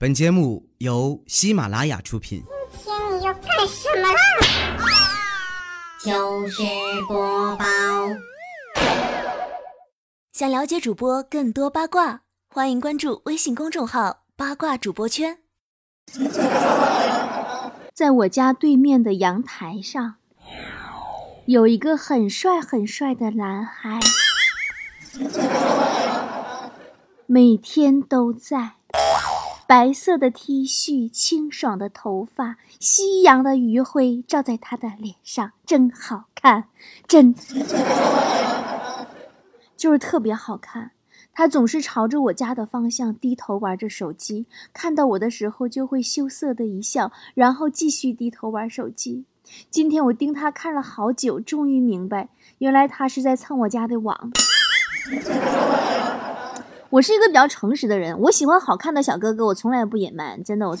本节目由喜马拉雅出品。今天你要干什么啦？就是播报。想了解主播更多八卦，欢迎关注微信公众号“八卦主播圈”。在我家对面的阳台上，有一个很帅很帅的男孩，每天都在。白色的 T 恤，清爽的头发，夕阳的余晖照在他的脸上，真好看，真 就是特别好看。他总是朝着我家的方向低头玩着手机，看到我的时候就会羞涩的一笑，然后继续低头玩手机。今天我盯他看了好久，终于明白，原来他是在蹭我家的网。我是一个比较诚实的人，我喜欢好看的小哥哥，我从来不隐瞒，真的，我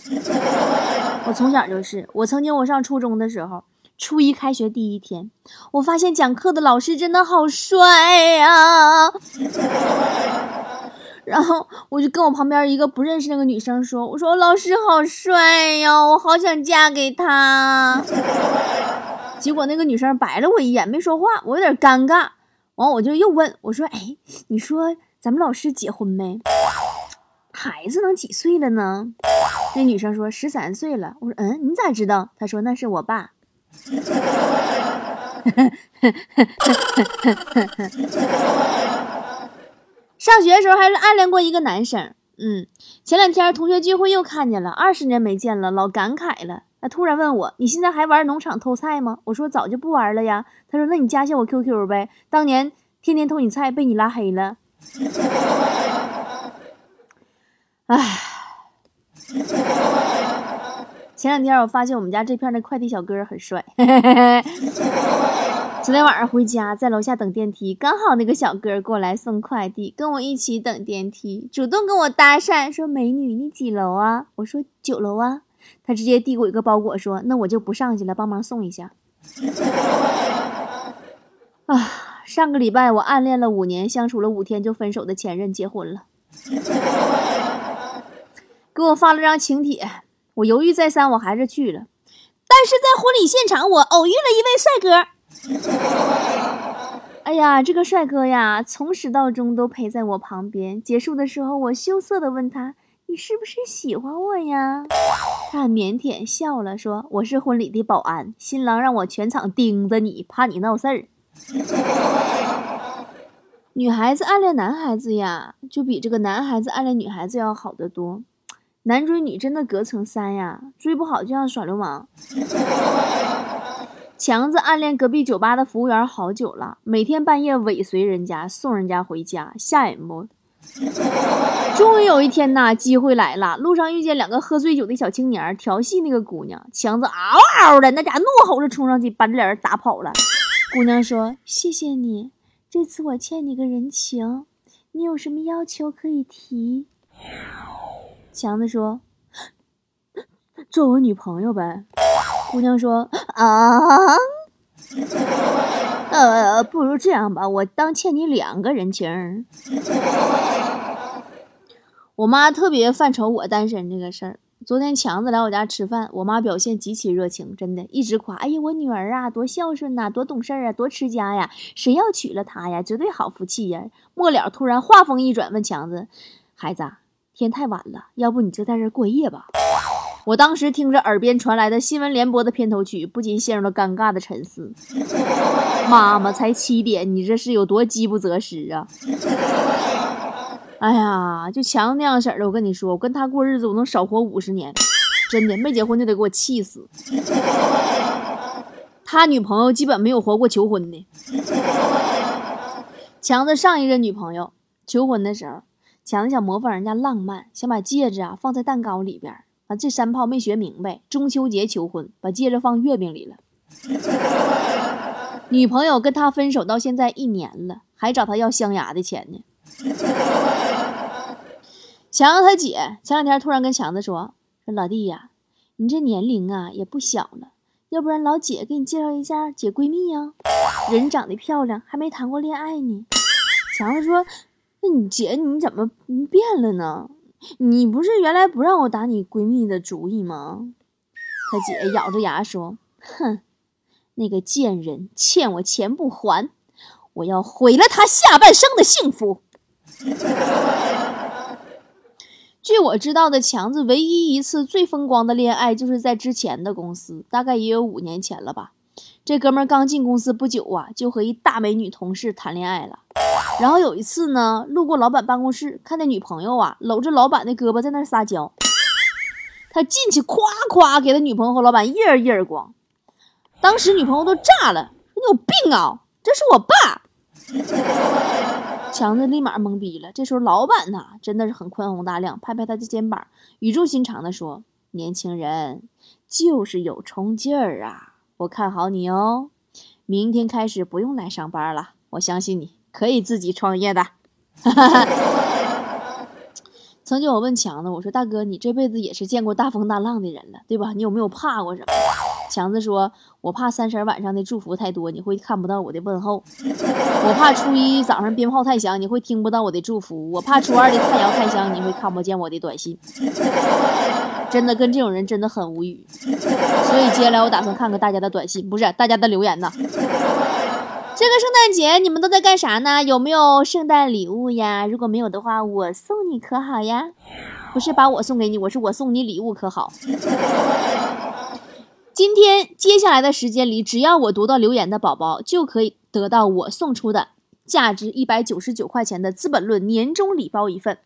我从小就是。我曾经我上初中的时候，初一开学第一天，我发现讲课的老师真的好帅呀，然后我就跟我旁边一个不认识那个女生说：“我说老师好帅呀，我好想嫁给他。”结果那个女生白了我一眼，没说话，我有点尴尬。完我就又问我说：“哎，你说？”咱们老师结婚没？孩子能几岁了呢？那女生说十三岁了。我说嗯，你咋知道？她说那是我爸。上学的时候还是暗恋过一个男生。嗯，前两天同学聚会又看见了，二十年没见了，老感慨了。他突然问我：“你现在还玩农场偷菜吗？”我说：“早就不玩了呀。”他说：“那你加下我 QQ 呗，当年天天偷你菜，被你拉黑了。” 唉，前两天我发现我们家这片的快递小哥很帅。昨天晚上回家，在楼下等电梯，刚好那个小哥过来送快递，跟我一起等电梯，主动跟我搭讪，说：“美女，你几楼啊？”我说：“九楼啊。”他直接递给我一个包裹，说：“那我就不上去了，帮忙送一下。”啊。上个礼拜，我暗恋了五年、相处了五天就分手的前任结婚了，给我发了张请帖。我犹豫再三，我还是去了。但是在婚礼现场，我偶遇了一位帅哥。哎呀，这个帅哥呀，从始到终都陪在我旁边。结束的时候，我羞涩的问他：“你是不是喜欢我呀？”他腼腆笑了，说：“我是婚礼的保安，新郎让我全场盯着你，怕你闹事儿。”女孩子暗恋男孩子呀，就比这个男孩子暗恋女孩子要好得多。男追女真的隔层山呀，追不好就像耍流氓。强子暗恋隔壁酒吧的服务员好久了，每天半夜尾随人家送人家回家，吓人不？终于有一天呐，机会来了，路上遇见两个喝醉酒的小青年调戏那个姑娘，强子嗷嗷的，那家怒吼着冲上去，把这俩人打跑了。姑娘说：“谢谢你，这次我欠你个人情，你有什么要求可以提。”强子说：“做我女朋友呗。”姑娘说：“啊，呃，不如这样吧，我当欠你两个人情。”我妈特别犯愁我单身这个事儿。昨天强子来我家吃饭，我妈表现极其热情，真的一直夸：“哎呀，我女儿啊，多孝顺呐，多懂事啊，多持家呀！谁要娶了她呀，绝对好福气呀！”末了，突然话锋一转，问强子：“孩子，天太晚了，要不你就在这过夜吧？”我当时听着耳边传来的新闻联播的片头曲，不禁陷入了尴尬的沉思。妈妈，才七点，你这是有多饥不择食啊？哎呀，就强那样式儿的，我跟你说，我跟他过日子，我能少活五十年，真的，没结婚就得给我气死。他女朋友基本没有活过求婚的。强子上一任女朋友求婚的时候，强子想模仿人家浪漫，想把戒指啊放在蛋糕里边啊，这山炮没学明白，中秋节求婚，把戒指放月饼里了。女朋友跟他分手到现在一年了，还找他要镶牙的钱呢。强子他姐前两天突然跟强子说：“说老弟呀，你这年龄啊也不小了，要不然老姐给你介绍一下姐闺蜜呀，人长得漂亮，还没谈过恋爱呢。”强子说：“那你姐你怎么变了呢？你不是原来不让我打你闺蜜的主意吗？他姐咬着牙说：“哼，那个贱人欠我钱不还，我要毁了他下半生的幸福。”据我知道的，强子唯一一次最风光的恋爱，就是在之前的公司，大概也有五年前了吧。这哥们儿刚进公司不久啊，就和一大美女同事谈恋爱了。然后有一次呢，路过老板办公室，看见女朋友啊搂着老板的胳膊在那撒娇，他进去夸夸给他女朋友和老板一人一耳光。当时女朋友都炸了，：“你有病啊！这是我爸。”强子立马懵逼了。这时候老板呐，真的是很宽宏大量，拍拍他的肩膀，语重心长的说：“年轻人就是有冲劲儿啊，我看好你哦。明天开始不用来上班了，我相信你可以自己创业的。”曾经我问强子，我说：“大哥，你这辈子也是见过大风大浪的人了，对吧？你有没有怕过什么？”强子说：“我怕三十晚上的祝福太多，你会看不到我的问候；我怕初一早上鞭炮太响，你会听不到我的祝福；我怕初二的太阳太香，你会看不见我的短信。”真的跟这种人真的很无语。所以接下来我打算看看大家的短信，不是大家的留言呢。这个圣诞节你们都在干啥呢？有没有圣诞礼物呀？如果没有的话，我送你可好呀？不是把我送给你，我是我送你礼物可好？今天接下来的时间里，只要我读到留言的宝宝，就可以得到我送出的价值一百九十九块钱的《资本论》年终礼包一份。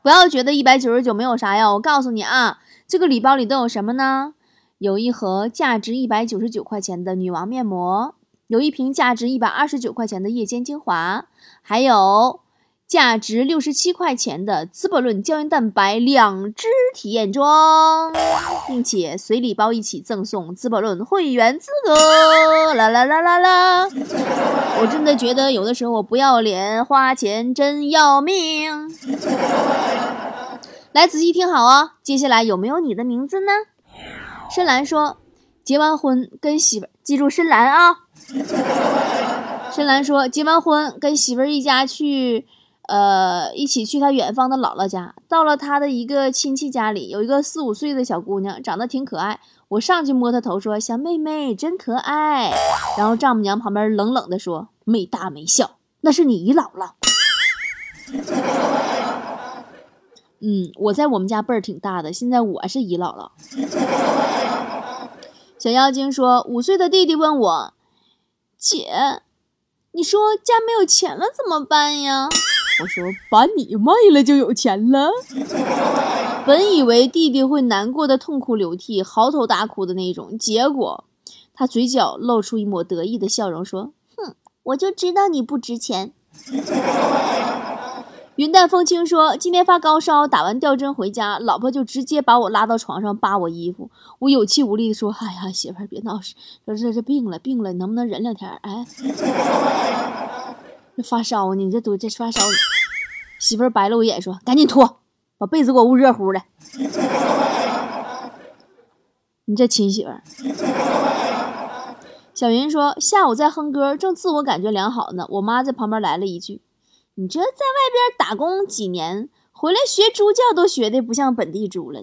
不要觉得一百九十九没有啥呀，我告诉你啊，这个礼包里都有什么呢？有一盒价值一百九十九块钱的女王面膜。有一瓶价值一百二十九块钱的夜间精华，还有价值六十七块钱的《资本论》胶原蛋白两支体验装，并且随礼包一起赠送《资本论》会员资格。啦啦啦啦啦！我真的觉得有的时候我不要脸，花钱真要命。来，仔细听好啊，接下来有没有你的名字呢？深蓝说。结完婚跟媳妇，记住深蓝啊。深蓝说，结完婚跟媳妇一家去，呃，一起去他远方的姥姥家。到了他的一个亲戚家里，有一个四五岁的小姑娘，长得挺可爱。我上去摸她头，说：“小妹妹真可爱。”然后丈母娘旁边冷冷的说：“没大没小，那是你姨姥姥。”嗯，我在我们家辈儿挺大的，现在我是姨姥姥。小妖精说：“五岁的弟弟问我，姐，你说家没有钱了怎么办呀？”我说：“把你卖了就有钱了。”本以为弟弟会难过的痛哭流涕、嚎啕大哭的那种，结果他嘴角露出一抹得意的笑容，说：“哼，我就知道你不值钱。”云淡风轻说：“今天发高烧，打完吊针回家，老婆就直接把我拉到床上扒我衣服。我有气无力的说：‘哎呀，媳妇儿别闹事，说这这病了，病了，能不能忍两天？’哎，这发烧呢，你这都这发烧。媳妇儿白了我一眼说：‘赶紧脱，把被子给我捂热乎的。’你这亲媳妇儿。”小云说：“下午在哼歌，正自我感觉良好呢，我妈在旁边来了一句。”你这在外边打工几年，回来学猪叫都学的不像本地猪了。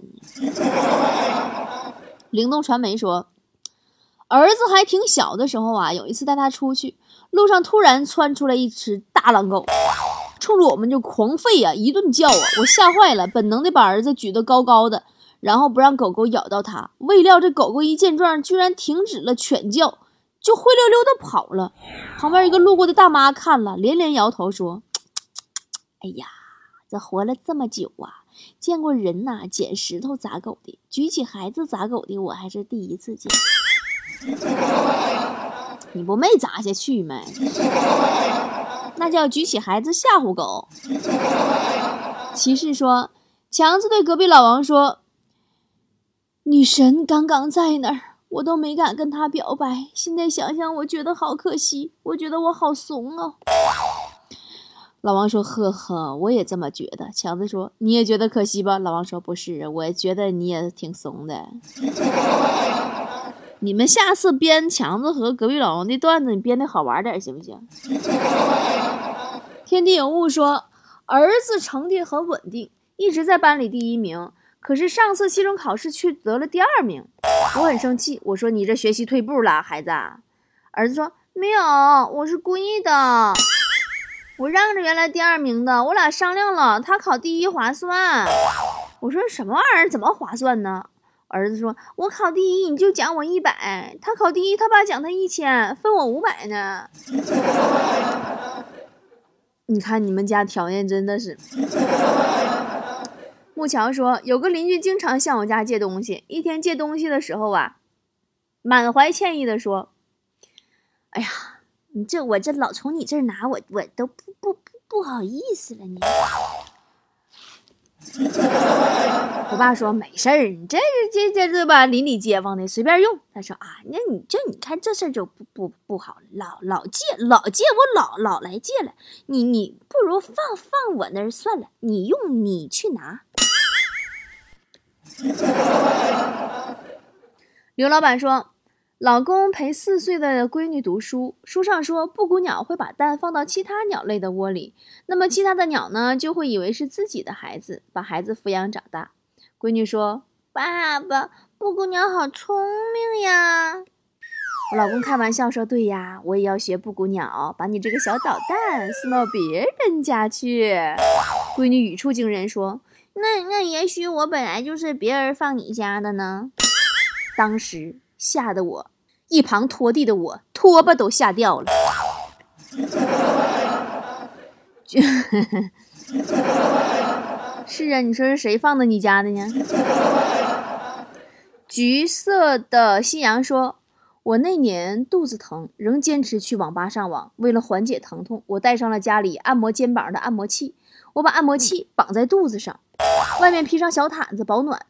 灵动传媒说，儿子还挺小的时候啊，有一次带他出去，路上突然窜出来一只大狼狗，冲着我们就狂吠呀，一顿叫啊，我吓坏了，本能的把儿子举得高高的，然后不让狗狗咬到他。未料这狗狗一见状，居然停止了犬叫，就灰溜溜的跑了。旁边一个路过的大妈看了，连连摇头说。哎呀，这活了这么久啊，见过人呐捡石头砸狗的，举起孩子砸狗的，我还是第一次见。你不没砸下去吗？那叫举起孩子吓唬狗。骑士说：“强子对隔壁老王说，女神刚刚在那儿，我都没敢跟她表白。现在想想，我觉得好可惜，我觉得我好怂哦。”老王说：“呵呵，我也这么觉得。”强子说：“你也觉得可惜吧？”老王说：“不是，我觉得你也挺怂的。你们下次编强子和隔壁老王的段子，你编的好玩点行不行？” 天地有物说：“儿子成绩很稳定，一直在班里第一名，可是上次期中考试却得了第二名。我很生气，我说你这学习退步了，孩子。儿子说没有，我是故意的。我让着原来第二名的，我俩商量了，他考第一划算。我说什么玩意儿？怎么划算呢？儿子说：“我考第一，你就奖我一百；他考第一，他爸奖他一千，分我五百呢。你看你们家条件真的是。”木桥说：“有个邻居经常向我家借东西，一天借东西的时候啊，满怀歉意的说：‘哎呀，你这我这老从你这拿，我我都不不不不好意思了，你。’” 我爸说没事儿，你这是这这这吧，邻里街坊的随便用。他说啊，那你这你看这事就不不不好，老老借老借我老老来借了，你你不如放放我那儿算了，你用你去拿。刘老板说。老公陪四岁的闺女读书，书上说布谷鸟会把蛋放到其他鸟类的窝里，那么其他的鸟呢就会以为是自己的孩子，把孩子抚养长大。闺女说：“爸爸，布谷鸟好聪明呀！”我老公开玩笑说：“对呀，我也要学布谷鸟，把你这个小捣蛋送到别人家去。”闺女语出惊人说：“那那也许我本来就是别人放你家的呢。”当时吓得我。一旁拖地的我，拖把都吓掉了。是啊，你说是谁放的你家的呢？橘色的夕阳说：“我那年肚子疼，仍坚持去网吧上网。为了缓解疼痛，我带上了家里按摩肩膀的按摩器。我把按摩器绑在肚子上，外面披上小毯子保暖。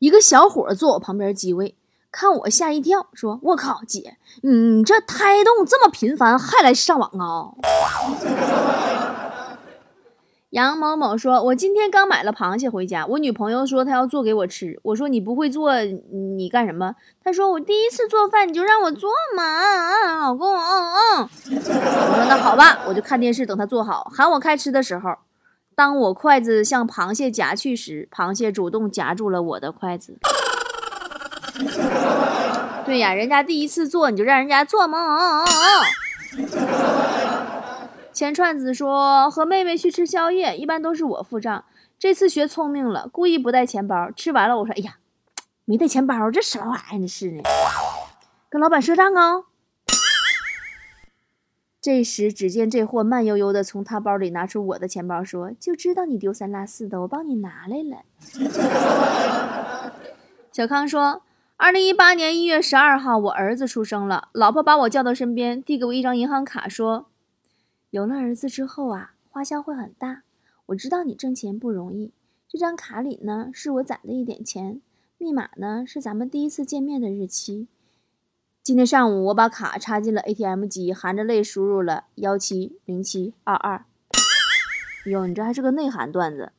一个小伙坐我旁边机位。”看我吓一跳，说：“我靠，姐，你这胎动这么频繁，还来上网啊？” 杨某某说：“我今天刚买了螃蟹回家，我女朋友说她要做给我吃。我说你不会做，你干什么？她说我第一次做饭，你就让我做嘛，啊，老公，嗯嗯。我说那好吧，我就看电视等她做好，喊我开吃的时候，当我筷子向螃蟹夹去时，螃蟹主动夹住了我的筷子。” 对呀，人家第一次做你就让人家做吗？钱串子说和妹妹去吃宵夜，一般都是我付账。这次学聪明了，故意不带钱包。吃完了我说：“哎呀，没带钱包，这什么玩意儿？这是呢？跟老板赊账啊！”这时只见这货慢悠悠的从他包里拿出我的钱包，说：“就知道你丢三落四的，我帮你拿来了。”小康说。二零一八年一月十二号，我儿子出生了。老婆把我叫到身边，递给我一张银行卡，说：“有了儿子之后啊，花销会很大。我知道你挣钱不容易。这张卡里呢，是我攒的一点钱，密码呢是咱们第一次见面的日期。今天上午我把卡插进了 ATM 机，含着泪输入了幺七零七二二。哟，你这还是个内涵段子，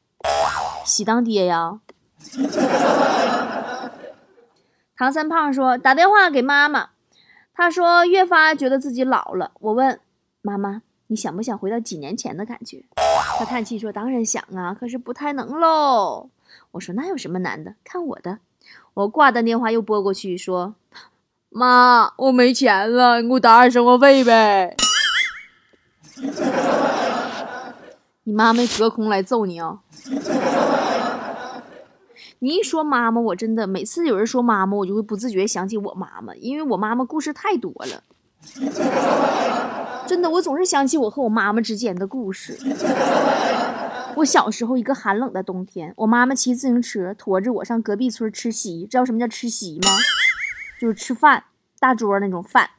喜当爹呀！”唐三胖说：“打电话给妈妈，他说越发觉得自己老了。我问妈妈，你想不想回到几年前的感觉？他叹气说：当然想啊，可是不太能喽。我说那有什么难的？看我的。我挂断电话又拨过去说：妈，我没钱了，你给我打点生活费呗。你妈没隔空来揍你啊？”你一说妈妈，我真的每次有人说妈妈，我就会不自觉想起我妈妈，因为我妈妈故事太多了。真的，我总是想起我和我妈妈之间的故事。我小时候一个寒冷的冬天，我妈妈骑自行车驮着我上隔壁村吃席，知道什么叫吃席吗？就是吃饭，大桌那种饭。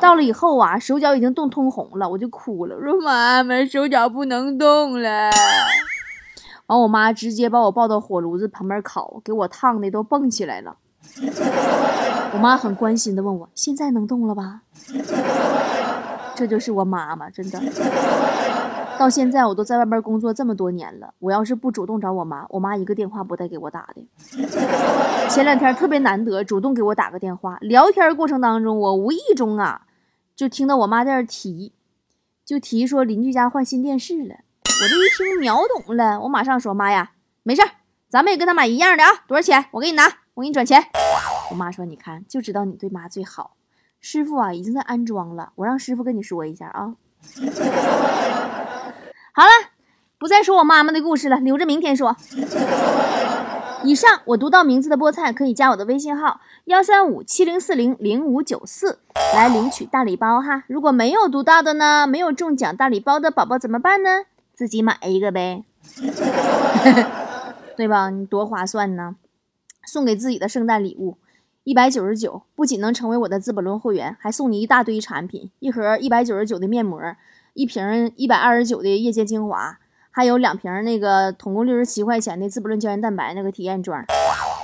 到了以后啊，手脚已经冻通红了，我就哭了，我说妈妈手脚不能动了。完，我妈直接把我抱到火炉子旁边烤，给我烫的都蹦起来了。我妈很关心的问我：“现在能动了吧？” 这就是我妈妈，真的。到现在我都在外边工作这么多年了，我要是不主动找我妈，我妈一个电话不带给我打的。前两天特别难得，主动给我打个电话，聊天过程当中，我无意中啊，就听到我妈在那提，就提说邻居家换新电视了。我这一听秒懂了，我马上说妈呀，没事儿，咱们也跟他买一样的啊，多少钱？我给你拿，我给你转钱。我妈说，你看就知道你对妈最好。师傅啊，已经在安装了，我让师傅跟你说一下啊。好了，不再说我妈妈的故事了，留着明天说。以上我读到名字的菠菜可以加我的微信号幺三五七零四零零五九四来领取大礼包哈。如果没有读到的呢，没有中奖大礼包的宝宝怎么办呢？自己买一个呗，对吧？你多划算呢！送给自己的圣诞礼物，一百九十九，不仅能成为我的资本论会员，还送你一大堆产品：一盒一百九十九的面膜，一瓶一百二十九的夜间精华。还有两瓶那个统共六十七块钱的滋补润胶原蛋白那个体验装，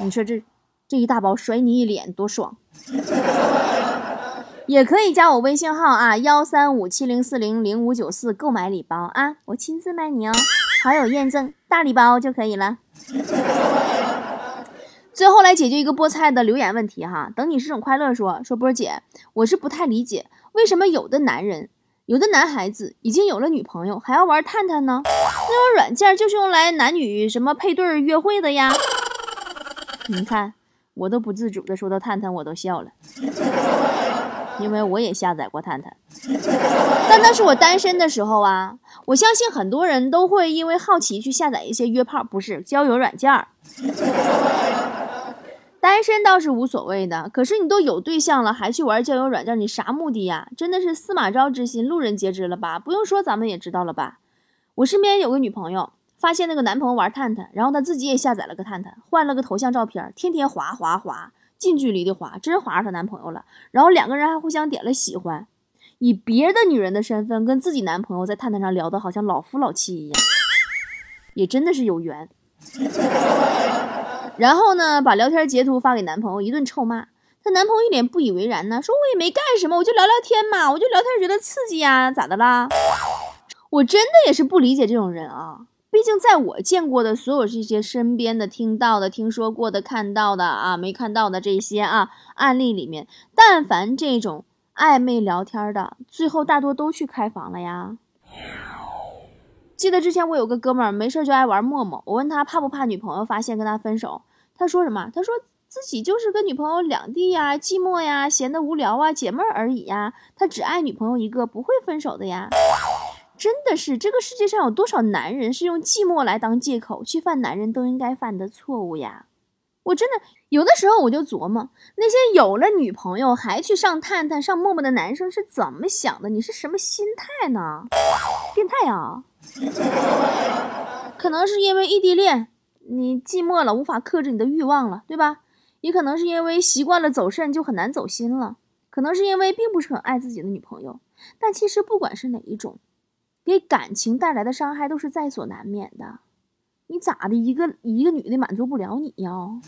你说这这一大包甩你一脸多爽！也可以加我微信号啊，幺三五七零四零零五九四购买礼包啊，我亲自卖你哦，好友验证大礼包就可以了。最后来解决一个菠菜的留言问题哈，等你是种快乐说说波姐，我是不太理解为什么有的男人。有的男孩子已经有了女朋友，还要玩探探呢？那种软件就是用来男女什么配对约会的呀？你看，我都不自主的说到探探，我都笑了，因为我也下载过探探，但那是我单身的时候啊。我相信很多人都会因为好奇去下载一些约炮，不是交友软件儿。单身倒是无所谓的，可是你都有对象了，还去玩交友软件，你啥目的呀？真的是司马昭之心，路人皆知了吧？不用说，咱们也知道了吧？我身边有个女朋友，发现那个男朋友玩探探，然后她自己也下载了个探探，换了个头像照片，天天滑滑滑，近距离的滑，真滑上她男朋友了。然后两个人还互相点了喜欢，以别的女人的身份跟自己男朋友在探探上聊的好像老夫老妻一样，也真的是有缘。然后呢，把聊天截图发给男朋友，一顿臭骂。她男朋友一脸不以为然呢，说我也没干什么，我就聊聊天嘛，我就聊天觉得刺激呀，咋的啦？我真的也是不理解这种人啊。毕竟在我见过的所有这些身边的、听到的、听说过的、看到的啊，没看到的这些啊案例里面，但凡这种暧昧聊天的，最后大多都去开房了呀。记得之前我有个哥们儿没事就爱玩陌陌，我问他怕不怕女朋友发现跟他分手，他说什么？他说自己就是跟女朋友两地呀，寂寞呀，闲得无聊啊，解闷儿而已呀，他只爱女朋友一个，不会分手的呀。真的是这个世界上有多少男人是用寂寞来当借口去犯男人都应该犯的错误呀？我真的有的时候我就琢磨，那些有了女朋友还去上探探、上陌陌的男生是怎么想的？你是什么心态呢？变态啊！可能是因为异地恋，你寂寞了，无法克制你的欲望了，对吧？也可能是因为习惯了走肾就很难走心了，可能是因为并不是很爱自己的女朋友。但其实不管是哪一种，给感情带来的伤害都是在所难免的。你咋的？一个一个女的满足不了你呀？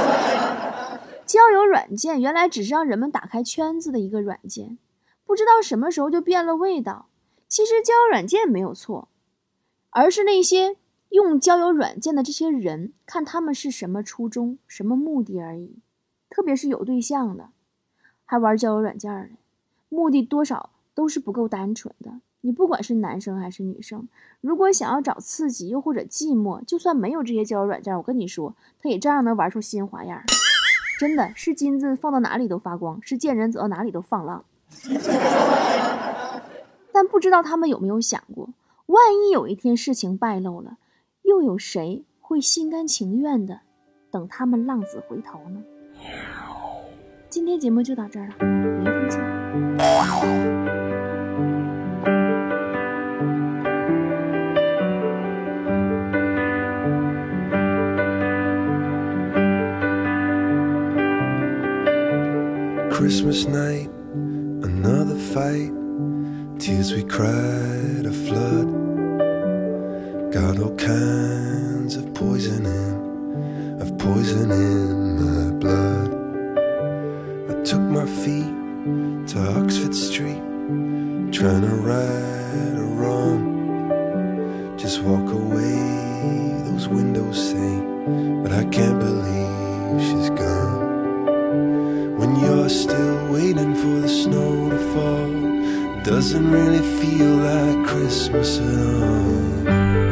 交友软件原来只是让人们打开圈子的一个软件，不知道什么时候就变了味道。其实交友软件没有错，而是那些用交友软件的这些人，看他们是什么初衷、什么目的而已。特别是有对象的，还玩交友软件的，目的多少都是不够单纯的。你不管是男生还是女生，如果想要找刺激，又或者寂寞，就算没有这些交友软件，我跟你说，他也照样能玩出新花样。真的是金子放到哪里都发光，是贱人走到哪里都放浪。但不知道他们有没有想过，万一有一天事情败露了，又有谁会心甘情愿的等他们浪子回头呢？今天节目就到这儿了，明天见。Christmas night, another fight. Tears we cried a flood. Got all kinds of poison in, of poison in my blood. I took my feet to Oxford Street, trying to right a wrong. Just walk away, those windows say, but I can't believe she's gone waiting for the snow to fall. Doesn't really feel like Christmas at all.